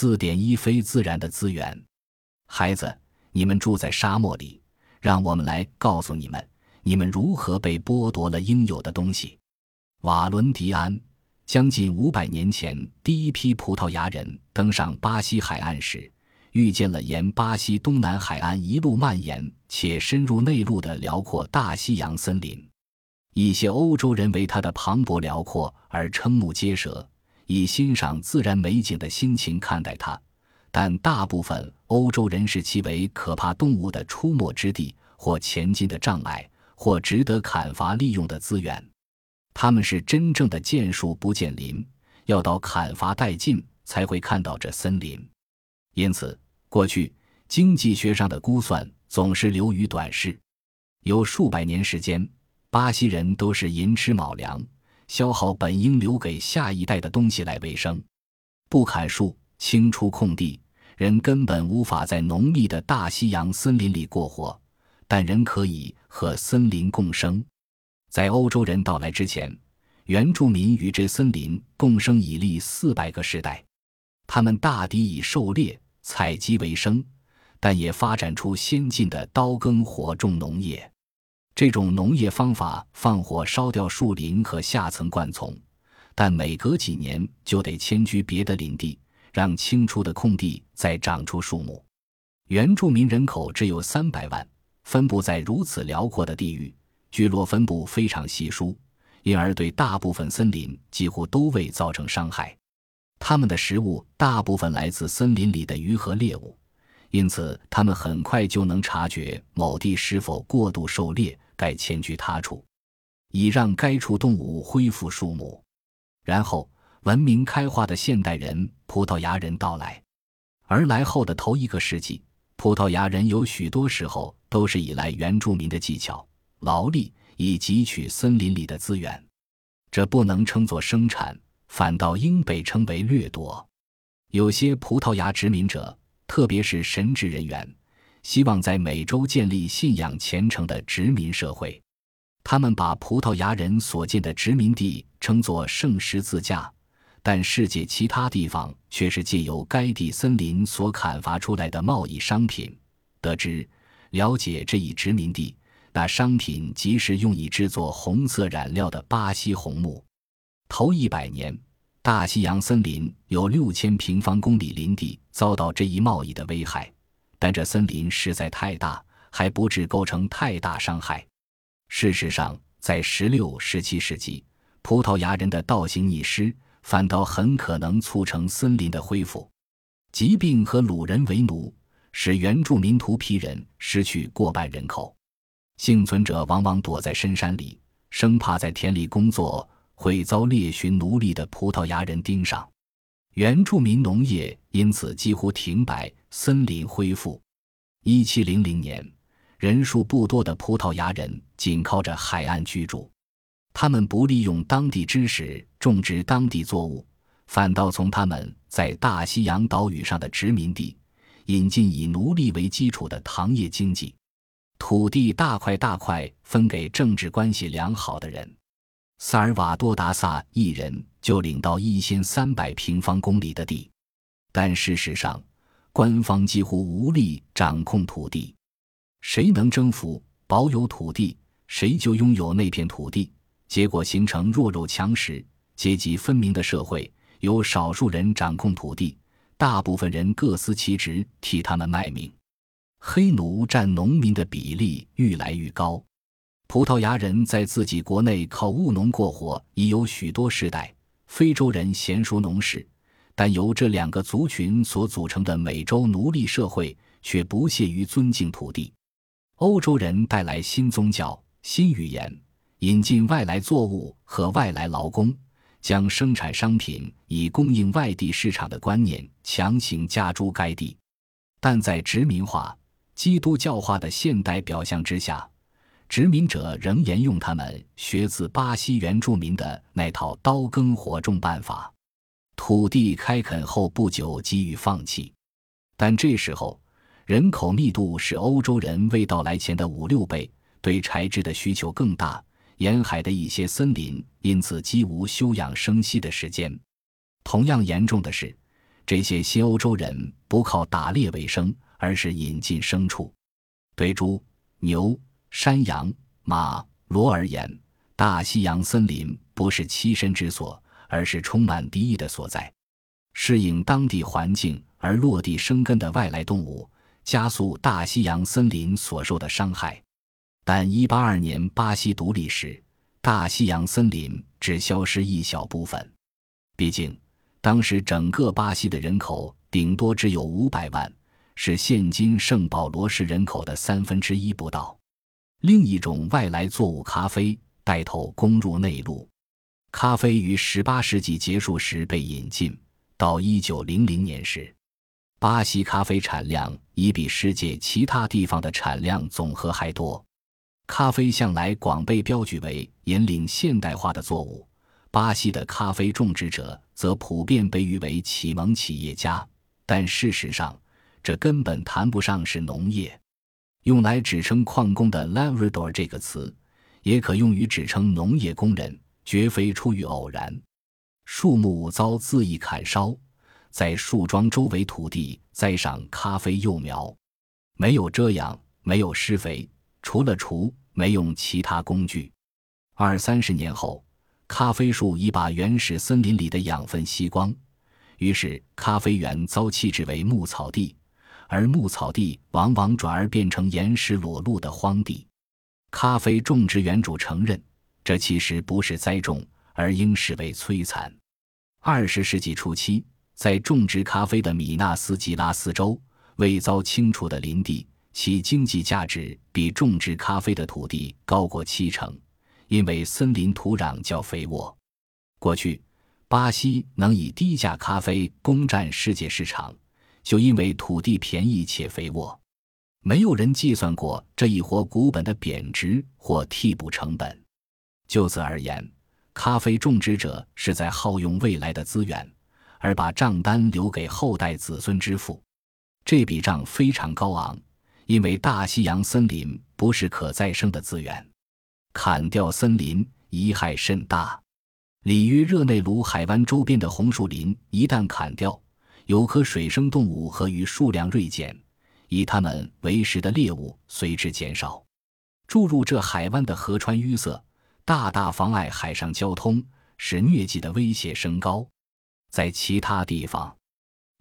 四点一非自然的资源。孩子，你们住在沙漠里，让我们来告诉你们，你们如何被剥夺了应有的东西。瓦伦迪安，将近五百年前，第一批葡萄牙人登上巴西海岸时。遇见了沿巴西东南海岸一路蔓延且深入内陆的辽阔大西洋森林，一些欧洲人为它的磅礴辽阔而瞠目结舌，以欣赏自然美景的心情看待它；但大部分欧洲人视其为可怕动物的出没之地，或前进的障碍，或值得砍伐利用的资源。他们是真正的见树不见林，要到砍伐殆尽才会看到这森林。因此，过去经济学上的估算总是流于短视。有数百年时间，巴西人都是寅吃卯粮，消耗本应留给下一代的东西来维生。不砍树，清出空地，人根本无法在浓密的大西洋森林里过活。但人可以和森林共生。在欧洲人到来之前，原住民与这森林共生已历四百个世代。他们大抵以狩猎、采集为生，但也发展出先进的刀耕火种农业。这种农业方法放火烧掉树林和下层灌丛，但每隔几年就得迁居别的林地，让清出的空地再长出树木。原住民人口只有三百万，分布在如此辽阔的地域，聚落分布非常稀疏，因而对大部分森林几乎都未造成伤害。他们的食物大部分来自森林里的鱼和猎物，因此他们很快就能察觉某地是否过度狩猎，该迁居他处，以让该处动物恢复数目。然后，文明开化的现代人——葡萄牙人到来。而来后的头一个世纪，葡萄牙人有许多时候都是依赖原住民的技巧、劳力以汲取森林里的资源，这不能称作生产。反倒应被称为掠夺。有些葡萄牙殖民者，特别是神职人员，希望在美洲建立信仰虔诚的殖民社会。他们把葡萄牙人所建的殖民地称作圣十字架，但世界其他地方却是借由该地森林所砍伐出来的贸易商品得知、了解这一殖民地。那商品即是用以制作红色染料的巴西红木。头一百年，大西洋森林有六千平方公里林地遭到这一贸易的危害，但这森林实在太大，还不致构成太大伤害。事实上，在十六、十七世纪，葡萄牙人的倒行逆施反倒很可能促成森林的恢复。疾病和掳人为奴使原住民图皮人失去过半人口，幸存者往往躲在深山里，生怕在田里工作。会遭猎寻奴隶的葡萄牙人盯上，原住民农业因此几乎停摆，森林恢复。一七零零年，人数不多的葡萄牙人仅靠着海岸居住，他们不利用当地知识种植当地作物，反倒从他们在大西洋岛屿上的殖民地引进以奴隶为基础的糖业经济，土地大块大块分给政治关系良好的人。萨尔瓦多达萨一人就领到一千三百平方公里的地，但事实上，官方几乎无力掌控土地。谁能征服、保有土地，谁就拥有那片土地。结果形成弱肉强食、阶级分明的社会。由少数人掌控土地，大部分人各司其职，替他们卖命。黑奴占农民的比例愈来愈高。葡萄牙人在自己国内靠务农过活已有许多世代，非洲人娴熟农事，但由这两个族群所组成的美洲奴隶社会却不屑于尊敬土地。欧洲人带来新宗教、新语言，引进外来作物和外来劳工，将生产商品以供应外地市场的观念强行加诸该地，但在殖民化、基督教化的现代表象之下。殖民者仍沿用他们学自巴西原住民的那套刀耕火种办法，土地开垦后不久即予放弃。但这时候人口密度是欧洲人未到来前的五六倍，对柴制的需求更大。沿海的一些森林因此几无休养生息的时间。同样严重的是，这些新欧洲人不靠打猎为生，而是引进牲畜。对猪、牛、山羊、马、骡而言，大西洋森林不是栖身之所，而是充满敌意的所在。适应当地环境而落地生根的外来动物，加速大西洋森林所受的伤害。但182年巴西独立时，大西洋森林只消失一小部分。毕竟。当时整个巴西的人口顶多只有五百万，是现今圣保罗市人口的三分之一不到。另一种外来作物咖啡带头攻入内陆。咖啡于十八世纪结束时被引进，到一九零零年时，巴西咖啡产量已比世界其他地方的产量总和还多。咖啡向来广被标举为引领现代化的作物。巴西的咖啡种植者则普遍被誉为启蒙企业家，但事实上，这根本谈不上是农业。用来指称矿工的 “lavrador” 这个词，也可用于指称农业工人，绝非出于偶然。树木遭恣意砍烧，在树桩周围土地栽上咖啡幼苗，没有遮阳，没有施肥，除了锄，没用其他工具。二三十年后。咖啡树已把原始森林里的养分吸光，于是咖啡园遭弃置为牧草地，而牧草地往往转而变成岩石裸露的荒地。咖啡种植园主承认，这其实不是栽种，而应视为摧残。二十世纪初期，在种植咖啡的米纳斯吉拉斯州，未遭清除的林地，其经济价值比种植咖啡的土地高过七成。因为森林土壤较肥沃，过去巴西能以低价咖啡攻占世界市场，就因为土地便宜且肥沃。没有人计算过这一活股本的贬值或替补成本。就此而言，咖啡种植者是在耗用未来的资源，而把账单留给后代子孙支付。这笔账非常高昂，因为大西洋森林不是可再生的资源。砍掉森林，贻害甚大。里约热内卢海湾周边的红树林一旦砍掉，有颗水生动物和鱼数量锐减，以它们为食的猎物随之减少。注入这海湾的河川淤塞，大大妨碍海上交通，使疟疾的威胁升高。在其他地方，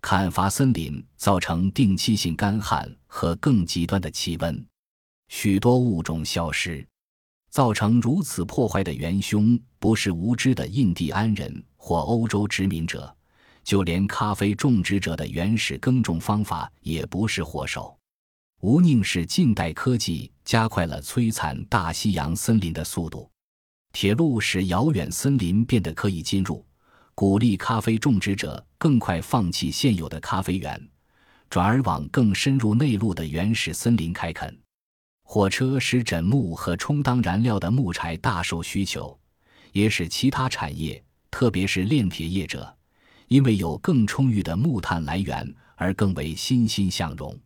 砍伐森林造成定期性干旱和更极端的气温，许多物种消失。造成如此破坏的元凶，不是无知的印第安人或欧洲殖民者，就连咖啡种植者的原始耕种方法也不是祸首。无宁是近代科技加快了摧残大西洋森林的速度。铁路使遥远森林变得可以进入，鼓励咖啡种植者更快放弃现有的咖啡园，转而往更深入内陆的原始森林开垦。火车使枕木和充当燃料的木柴大受需求，也使其他产业，特别是炼铁业者，因为有更充裕的木炭来源而更为欣欣向荣。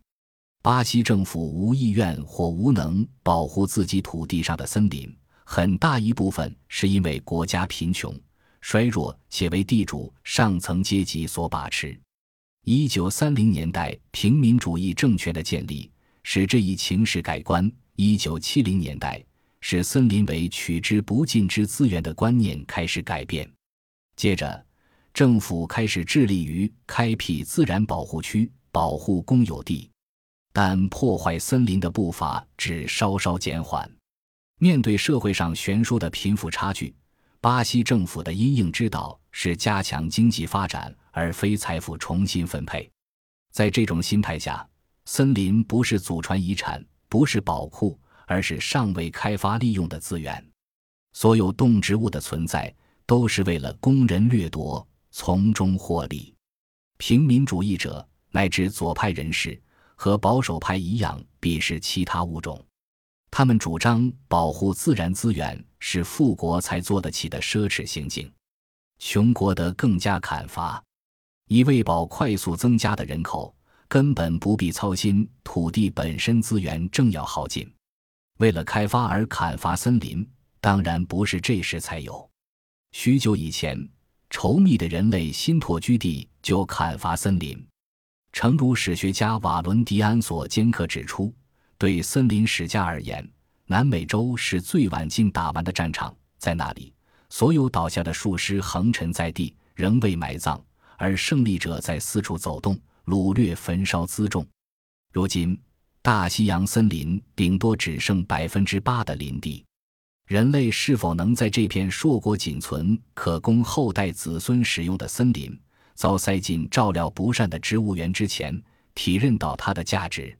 巴西政府无意愿或无能保护自己土地上的森林，很大一部分是因为国家贫穷、衰弱且为地主上层阶级所把持。一九三零年代，平民主义政权的建立。使这一情势改观。一九七零年代，使森林为取之不尽之资源的观念开始改变。接着，政府开始致力于开辟自然保护区，保护公有地，但破坏森林的步伐只稍稍减缓。面对社会上悬殊的贫富差距，巴西政府的因应之道是加强经济发展，而非财富重新分配。在这种心态下，森林不是祖传遗产，不是宝库，而是尚未开发利用的资源。所有动植物的存在都是为了工人掠夺，从中获利。平民主义者乃至左派人士和保守派一样鄙视其他物种。他们主张保护自然资源是富国才做得起的奢侈行径，穷国得更加砍伐，以喂饱快速增加的人口。根本不必操心土地本身资源正要耗尽，为了开发而砍伐森林，当然不是这时才有。许久以前，稠密的人类新拓居地就砍伐森林。诚如史学家瓦伦迪安所尖刻指出，对森林史家而言，南美洲是最晚近打完的战场，在那里，所有倒下的树尸横陈在地，仍未埋葬，而胜利者在四处走动，掳掠、焚烧辎重。如今，大西洋森林顶多只剩百分之八的林地。人类是否能在这片硕果仅存、可供后代子孙使用的森林遭塞进照料不善的植物园之前，体认到它的价值？